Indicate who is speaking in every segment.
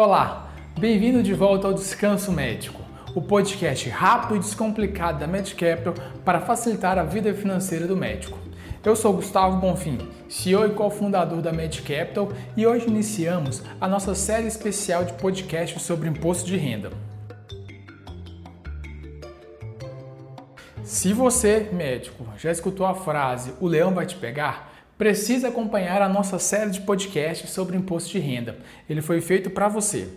Speaker 1: Olá, bem-vindo de volta ao Descanso Médico, o podcast rápido e descomplicado da MedCapital para facilitar a vida financeira do médico. Eu sou Gustavo Bonfim, CEO e cofundador da MedCapital e hoje iniciamos a nossa série especial de podcasts sobre imposto de renda. Se você, médico, já escutou a frase o leão vai te pegar, precisa acompanhar a nossa série de podcasts sobre imposto de renda. Ele foi feito para você.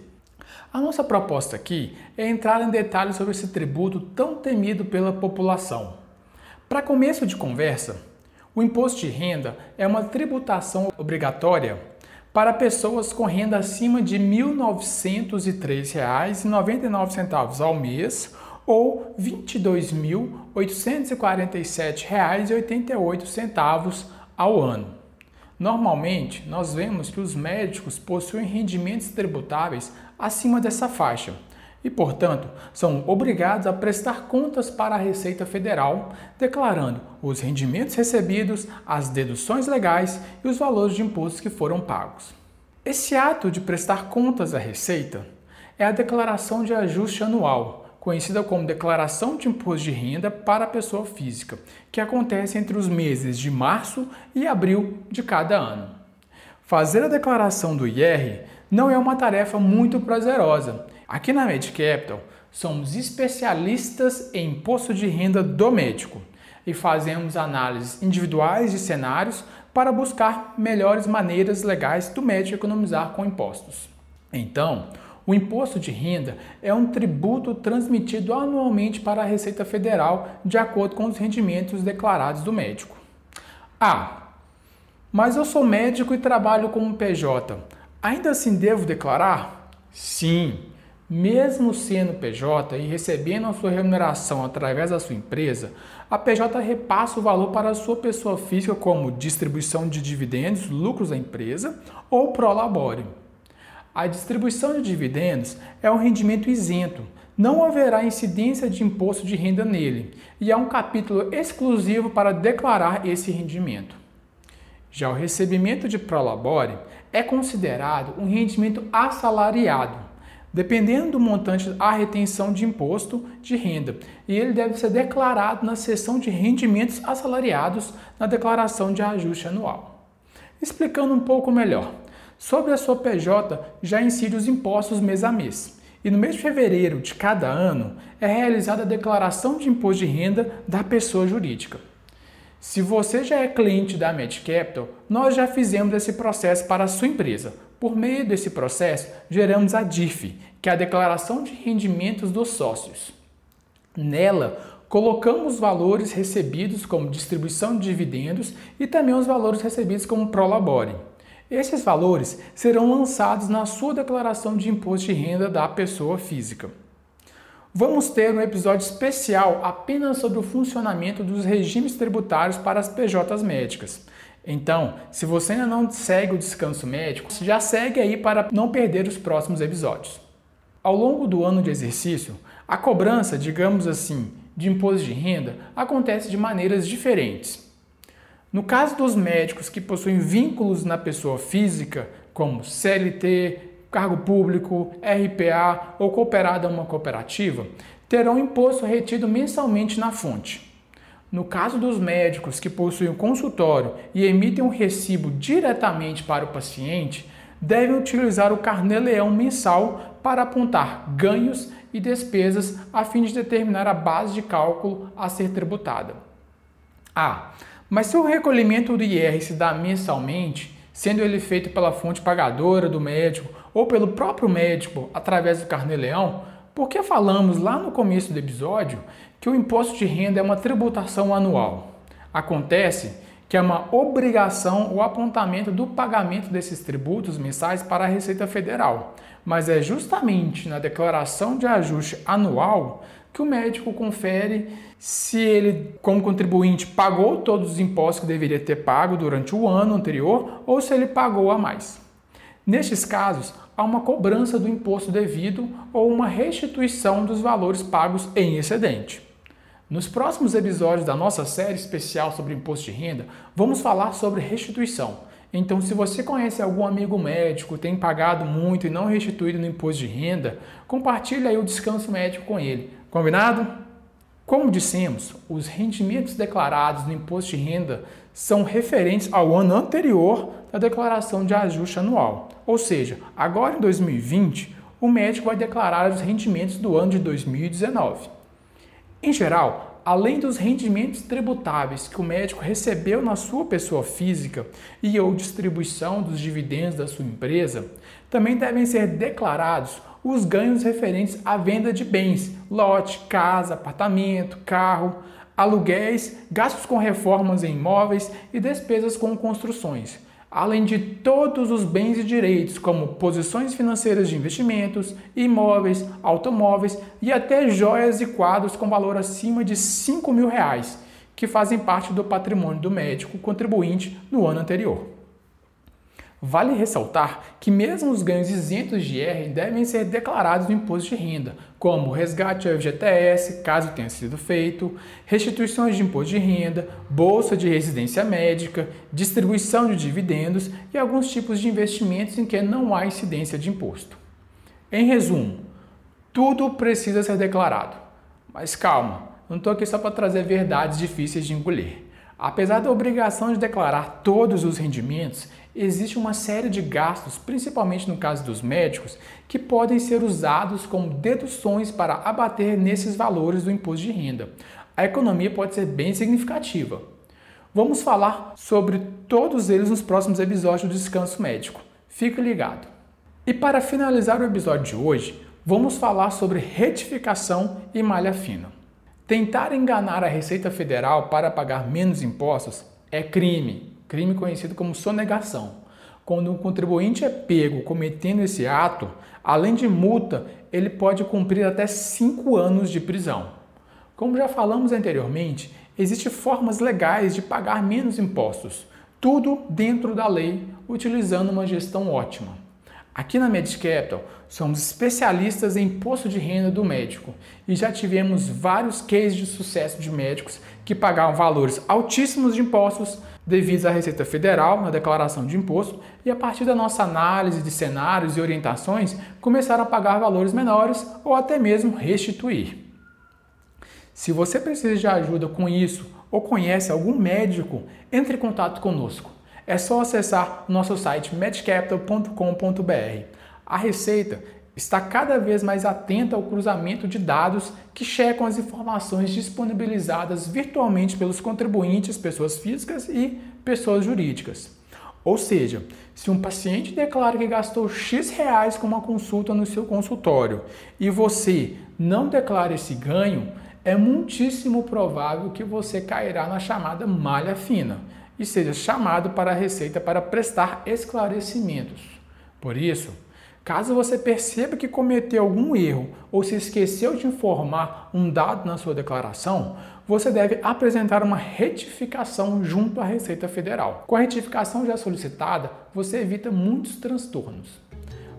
Speaker 1: A nossa proposta aqui é entrar em detalhes sobre esse tributo tão temido pela população. Para começo de conversa, o imposto de renda é uma tributação obrigatória para pessoas com renda acima de R$ 1.903,99 ao mês ou R$ 22.847,88 ao ano. Normalmente, nós vemos que os médicos possuem rendimentos tributáveis acima dessa faixa e, portanto, são obrigados a prestar contas para a Receita Federal, declarando os rendimentos recebidos, as deduções legais e os valores de impostos que foram pagos. Esse ato de prestar contas à Receita é a declaração de ajuste anual, conhecida como Declaração de Imposto de Renda para a Pessoa Física, que acontece entre os meses de março e abril de cada ano. Fazer a declaração do IR não é uma tarefa muito prazerosa. Aqui na MedCapital, somos especialistas em imposto de renda do médico e fazemos análises individuais de cenários para buscar melhores maneiras legais do médico economizar com impostos. Então, o imposto de renda é um tributo transmitido anualmente para a Receita Federal de acordo com os rendimentos declarados do médico. Ah, mas eu sou médico e trabalho como PJ. Ainda assim devo declarar? Sim. Mesmo sendo PJ e recebendo a sua remuneração através da sua empresa, a PJ repassa o valor para a sua pessoa física como distribuição de dividendos, lucros da empresa ou prolabore. A distribuição de dividendos é um rendimento isento, não haverá incidência de imposto de renda nele, e há um capítulo exclusivo para declarar esse rendimento. Já o recebimento de prolabore é considerado um rendimento assalariado, dependendo do montante a retenção de imposto de renda, e ele deve ser declarado na seção de rendimentos assalariados na declaração de ajuste anual. Explicando um pouco melhor, Sobre a sua PJ já incide os impostos mês a mês. E no mês de fevereiro de cada ano é realizada a declaração de imposto de renda da pessoa jurídica. Se você já é cliente da MedCapital, nós já fizemos esse processo para a sua empresa. Por meio desse processo, geramos a DIF, que é a Declaração de Rendimentos dos Sócios. Nela, colocamos os valores recebidos como distribuição de dividendos e também os valores recebidos como prolabore. Esses valores serão lançados na sua declaração de imposto de renda da pessoa física. Vamos ter um episódio especial apenas sobre o funcionamento dos regimes tributários para as PJs médicas. Então, se você ainda não segue o Descanso Médico, já segue aí para não perder os próximos episódios. Ao longo do ano de exercício, a cobrança, digamos assim, de imposto de renda acontece de maneiras diferentes. No caso dos médicos que possuem vínculos na pessoa física, como CLT, cargo público, RPA ou cooperado a uma cooperativa, terão imposto retido mensalmente na fonte. No caso dos médicos que possuem consultório e emitem um recibo diretamente para o paciente, devem utilizar o carnê-leão mensal para apontar ganhos e despesas a fim de determinar a base de cálculo a ser tributada. Ah, mas se o recolhimento do IR se dá mensalmente, sendo ele feito pela fonte pagadora do médico ou pelo próprio médico através do carnê-leão, por que falamos lá no começo do episódio que o imposto de renda é uma tributação anual? Acontece que é uma obrigação o apontamento do pagamento desses tributos mensais para a Receita Federal, mas é justamente na declaração de ajuste anual que o médico confere se ele, como contribuinte, pagou todos os impostos que deveria ter pago durante o ano anterior ou se ele pagou a mais. Nestes casos, há uma cobrança do imposto devido ou uma restituição dos valores pagos em excedente. Nos próximos episódios da nossa série especial sobre imposto de renda, vamos falar sobre restituição Então, se você conhece algum amigo médico, tem pagado muito e não restituído no imposto de renda, compartilhe aí o descanso médico com ele. Combinado? Como dissemos, os rendimentos declarados no imposto de renda são referentes ao ano anterior da declaração de ajuste anual. Ou seja, agora em 2020, o médico vai declarar os rendimentos do ano de 2019. Em geral, além dos rendimentos tributáveis que o médico recebeu na sua pessoa física e ou distribuição dos dividendos da sua empresa, também devem ser declarados os ganhos referentes à venda de bens, lote, casa, apartamento, carro, aluguéis, gastos com reformas em imóveis e despesas com construções além de todos os bens e direitos, como posições financeiras de investimentos, imóveis, automóveis e até joias e quadros com valor acima de 5 mil reais, que fazem parte do patrimônio do médico contribuinte no ano anterior. Vale ressaltar que mesmo os ganhos isentos de IR devem ser declarados no imposto de renda, como resgate ao FGTS, caso tenha sido feito, restituições de imposto de renda, bolsa de residência médica, distribuição de dividendos e alguns tipos de investimentos em que não há incidência de imposto. Em resumo, tudo precisa ser declarado. Mas calma, não estou aqui só para trazer verdades difíceis de engolir. Apesar da obrigação de declarar todos os rendimentos, existe uma série de gastos, principalmente no caso dos médicos, que podem ser usados como deduções para abater nesses valores do imposto de renda. A economia pode ser bem significativa. Vamos falar sobre todos eles nos próximos episódios do Descanso Médico. Fique ligado. E para finalizar o episódio de hoje, vamos falar sobre retificação e malha fina. Tentar enganar a Receita Federal para pagar menos impostos é crime, crime conhecido como sonegação. Quando um contribuinte é pego cometendo esse ato, além de multa, ele pode cumprir até 5 anos de prisão. Como já falamos anteriormente, existem formas legais de pagar menos impostos, tudo dentro da lei, utilizando uma gestão ótima. Aqui na MedCapital, somos especialistas em imposto de renda do médico e já tivemos vários cases de sucesso de médicos que pagavam valores altíssimos de impostos devido à Receita Federal na declaração de imposto e a partir da nossa análise de cenários e orientações começaram a pagar valores menores ou até mesmo restituir. Se você precisa de ajuda com isso ou conhece algum médico, entre em contato conosco é só acessar nosso site medcapital.com.br. A Receita está cada vez mais atenta ao cruzamento de dados que checam as informações disponibilizadas virtualmente pelos contribuintes, pessoas físicas e pessoas jurídicas. Ou seja, se um paciente declara que gastou X reais com uma consulta no seu consultório e você não declara esse ganho, é muitíssimo provável que você cairá na chamada malha fina e seja chamado para a Receita para prestar esclarecimentos. Por isso, caso você perceba que cometeu algum erro ou se esqueceu de informar um dado na sua declaração, você deve apresentar uma retificação junto à Receita Federal. Com a retificação já solicitada, você evita muitos transtornos.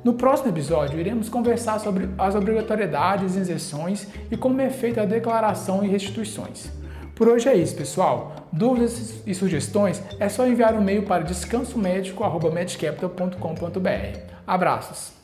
Speaker 1: No próximo episódio, iremos conversar sobre as obrigatoriedades, isenções e como é feita a declaração e restituições. Por hoje é isso, pessoal. Dúvidas e sugestões é só enviar um e-mail para descansomédico.medcapital.com.br. Abraços!